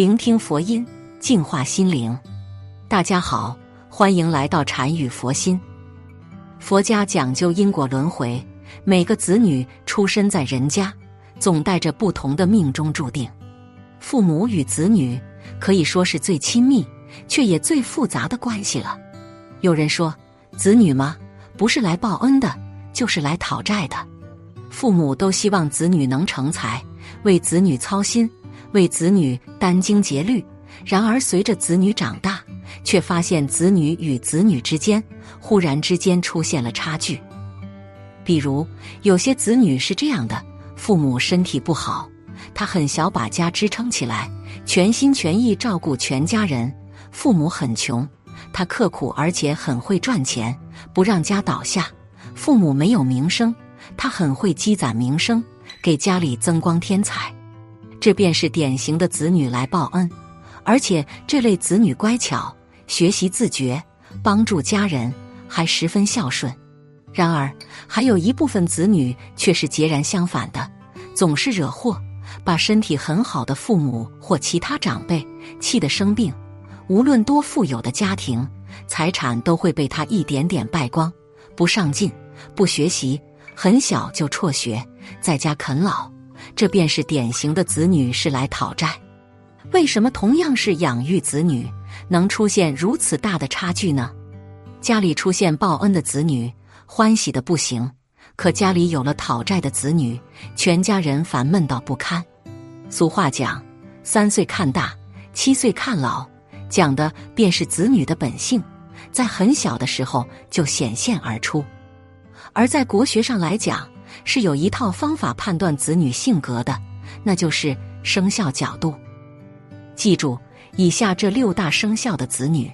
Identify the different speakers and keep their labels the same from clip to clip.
Speaker 1: 聆听佛音，净化心灵。大家好，欢迎来到禅语佛心。佛家讲究因果轮回，每个子女出生在人家，总带着不同的命中注定。父母与子女可以说是最亲密，却也最复杂的关系了。有人说，子女吗？不是来报恩的，就是来讨债的。父母都希望子女能成才，为子女操心，为子女殚精竭虑。然而，随着子女长大，却发现子女与子女之间忽然之间出现了差距。比如，有些子女是这样的：父母身体不好，他很小把家支撑起来，全心全意照顾全家人；父母很穷。他刻苦而且很会赚钱，不让家倒下。父母没有名声，他很会积攒名声，给家里增光添彩。这便是典型的子女来报恩，而且这类子女乖巧、学习自觉、帮助家人，还十分孝顺。然而，还有一部分子女却是截然相反的，总是惹祸，把身体很好的父母或其他长辈气得生病。无论多富有的家庭，财产都会被他一点点败光。不上进，不学习，很小就辍学，在家啃老，这便是典型的子女是来讨债。为什么同样是养育子女，能出现如此大的差距呢？家里出现报恩的子女，欢喜的不行；可家里有了讨债的子女，全家人烦闷到不堪。俗话讲：“三岁看大，七岁看老。”讲的便是子女的本性，在很小的时候就显现而出。而在国学上来讲，是有一套方法判断子女性格的，那就是生肖角度。记住以下这六大生肖的子女，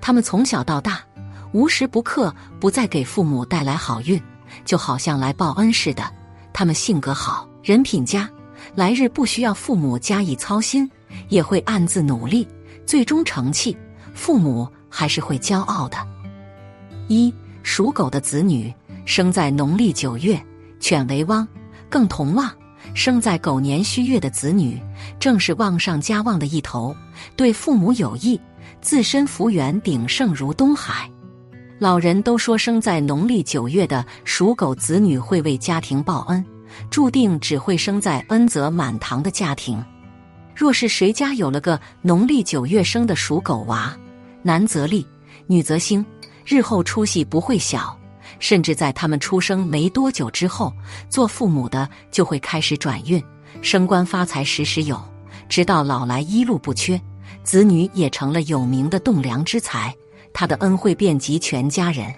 Speaker 1: 他们从小到大无时不刻不在给父母带来好运，就好像来报恩似的。他们性格好，人品佳，来日不需要父母加以操心，也会暗自努力。最终成器，父母还是会骄傲的。一属狗的子女生在农历九月，犬为旺，更同旺；生在狗年戌月的子女，正是旺上加旺的一头，对父母有益，自身福源鼎盛如东海。老人都说，生在农历九月的属狗子女会为家庭报恩，注定只会生在恩泽满堂的家庭。若是谁家有了个农历九月生的属狗娃，男则立，女则兴，日后出息不会小，甚至在他们出生没多久之后，做父母的就会开始转运，升官发财时时有，直到老来一路不缺，子女也成了有名的栋梁之才，他的恩惠遍及全家人。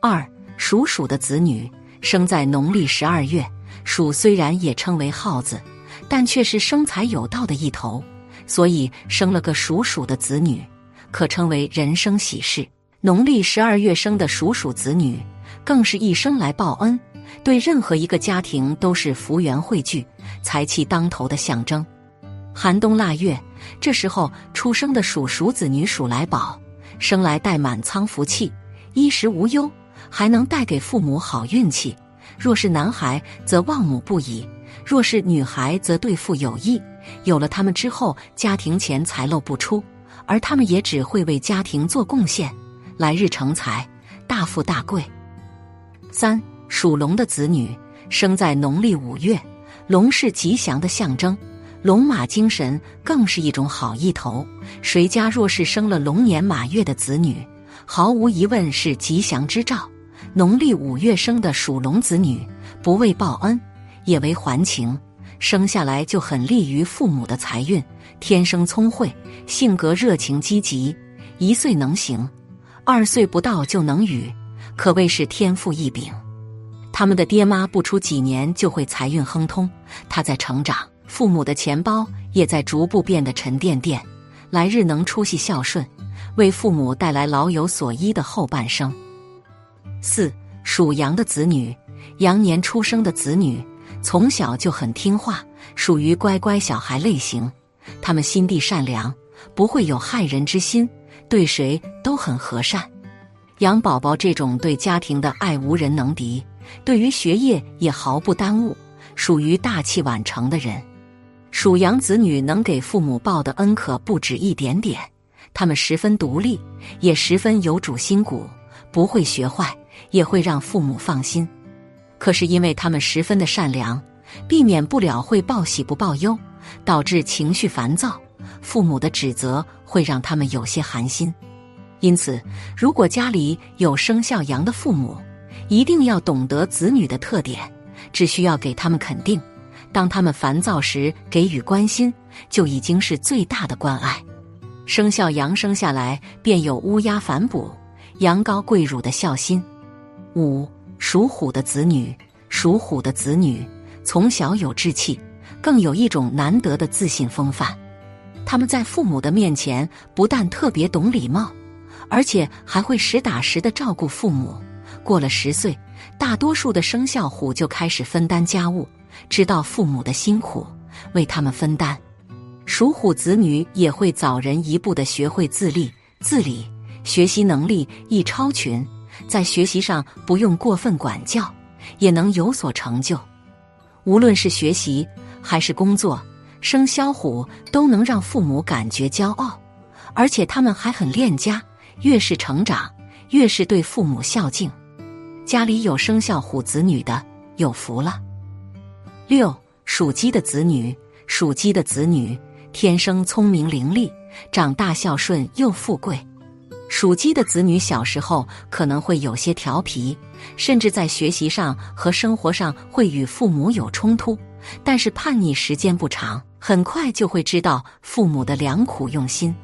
Speaker 1: 二属鼠的子女生在农历十二月，鼠虽然也称为耗子。但却是生财有道的一头，所以生了个属鼠的子女，可称为人生喜事。农历十二月生的属鼠子女，更是一生来报恩，对任何一个家庭都是福源汇聚、财气当头的象征。寒冬腊月，这时候出生的属鼠子女属来宝，生来带满仓福气，衣食无忧，还能带给父母好运气。若是男孩，则望母不已。若是女孩，则对父有益。有了他们之后，家庭钱财漏不出，而他们也只会为家庭做贡献，来日成才，大富大贵。三属龙的子女生在农历五月，龙是吉祥的象征，龙马精神更是一种好意头。谁家若是生了龙年马月的子女，毫无疑问是吉祥之兆。农历五月生的属龙子女，不为报恩。也为还情，生下来就很利于父母的财运，天生聪慧，性格热情积极，一岁能行，二岁不到就能语，可谓是天赋异禀。他们的爹妈不出几年就会财运亨通，他在成长，父母的钱包也在逐步变得沉甸甸，来日能出息孝顺，为父母带来老有所依的后半生。四属羊的子女，羊年出生的子女。从小就很听话，属于乖乖小孩类型。他们心地善良，不会有害人之心，对谁都很和善。羊宝宝这种对家庭的爱无人能敌，对于学业也毫不耽误，属于大器晚成的人。属羊子女能给父母报的恩可不止一点点，他们十分独立，也十分有主心骨，不会学坏，也会让父母放心。可是因为他们十分的善良，避免不了会报喜不报忧，导致情绪烦躁，父母的指责会让他们有些寒心。因此，如果家里有生肖羊的父母，一定要懂得子女的特点，只需要给他们肯定。当他们烦躁时，给予关心就已经是最大的关爱。生肖羊生下来便有乌鸦反哺、羊羔跪乳的孝心。五属虎的子女，属虎的子女从小有志气，更有一种难得的自信风范。他们在父母的面前不但特别懂礼貌，而且还会实打实的照顾父母。过了十岁，大多数的生肖虎就开始分担家务。知道父母的辛苦，为他们分担。属虎子女也会早人一步的学会自立自理，学习能力亦超群，在学习上不用过分管教，也能有所成就。无论是学习还是工作，生肖虎都能让父母感觉骄傲，而且他们还很恋家，越是成长，越是对父母孝敬。家里有生肖虎子女的，有福了。六属鸡的子女，属鸡的子女天生聪明伶俐，长大孝顺又富贵。属鸡的子女小时候可能会有些调皮，甚至在学习上和生活上会与父母有冲突。但是叛逆时间不长，很快就会知道父母的良苦用心。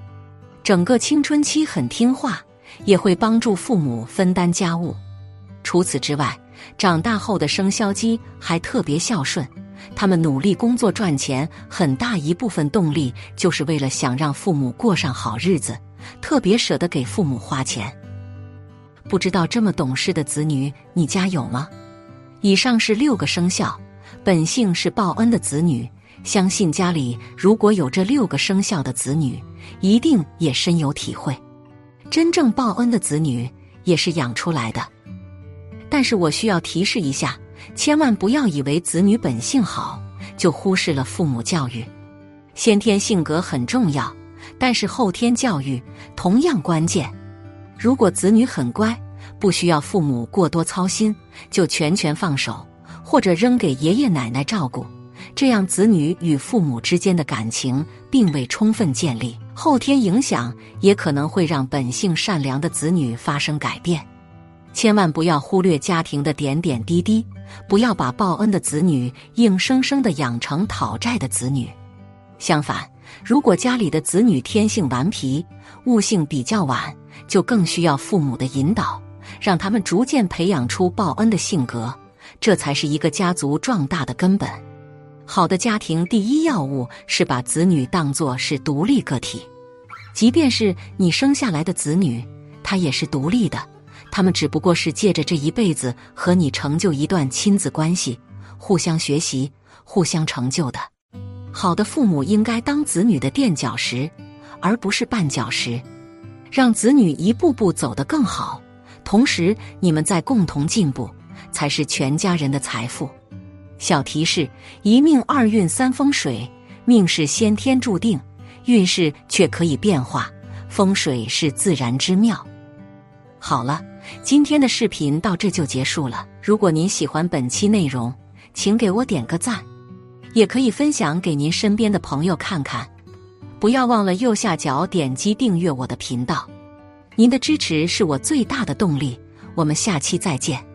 Speaker 1: 整个青春期很听话，也会帮助父母分担家务。除此之外，长大后的生肖鸡还特别孝顺，他们努力工作赚钱，很大一部分动力就是为了想让父母过上好日子，特别舍得给父母花钱。不知道这么懂事的子女，你家有吗？以上是六个生肖，本性是报恩的子女，相信家里如果有这六个生肖的子女，一定也深有体会。真正报恩的子女也是养出来的。但是我需要提示一下，千万不要以为子女本性好就忽视了父母教育。先天性格很重要，但是后天教育同样关键。如果子女很乖，不需要父母过多操心，就全权放手，或者扔给爷爷奶奶照顾，这样子女与父母之间的感情并未充分建立，后天影响也可能会让本性善良的子女发生改变。千万不要忽略家庭的点点滴滴，不要把报恩的子女硬生生的养成讨债的子女。相反，如果家里的子女天性顽皮，悟性比较晚，就更需要父母的引导，让他们逐渐培养出报恩的性格，这才是一个家族壮大的根本。好的家庭第一要务是把子女当作是独立个体，即便是你生下来的子女，他也是独立的。他们只不过是借着这一辈子和你成就一段亲子关系，互相学习、互相成就的。好的父母应该当子女的垫脚石，而不是绊脚石，让子女一步步走得更好。同时，你们在共同进步，才是全家人的财富。小提示：一命二运三风水，命是先天注定，运势却可以变化，风水是自然之妙。好了。今天的视频到这就结束了。如果您喜欢本期内容，请给我点个赞，也可以分享给您身边的朋友看看。不要忘了右下角点击订阅我的频道，您的支持是我最大的动力。我们下期再见。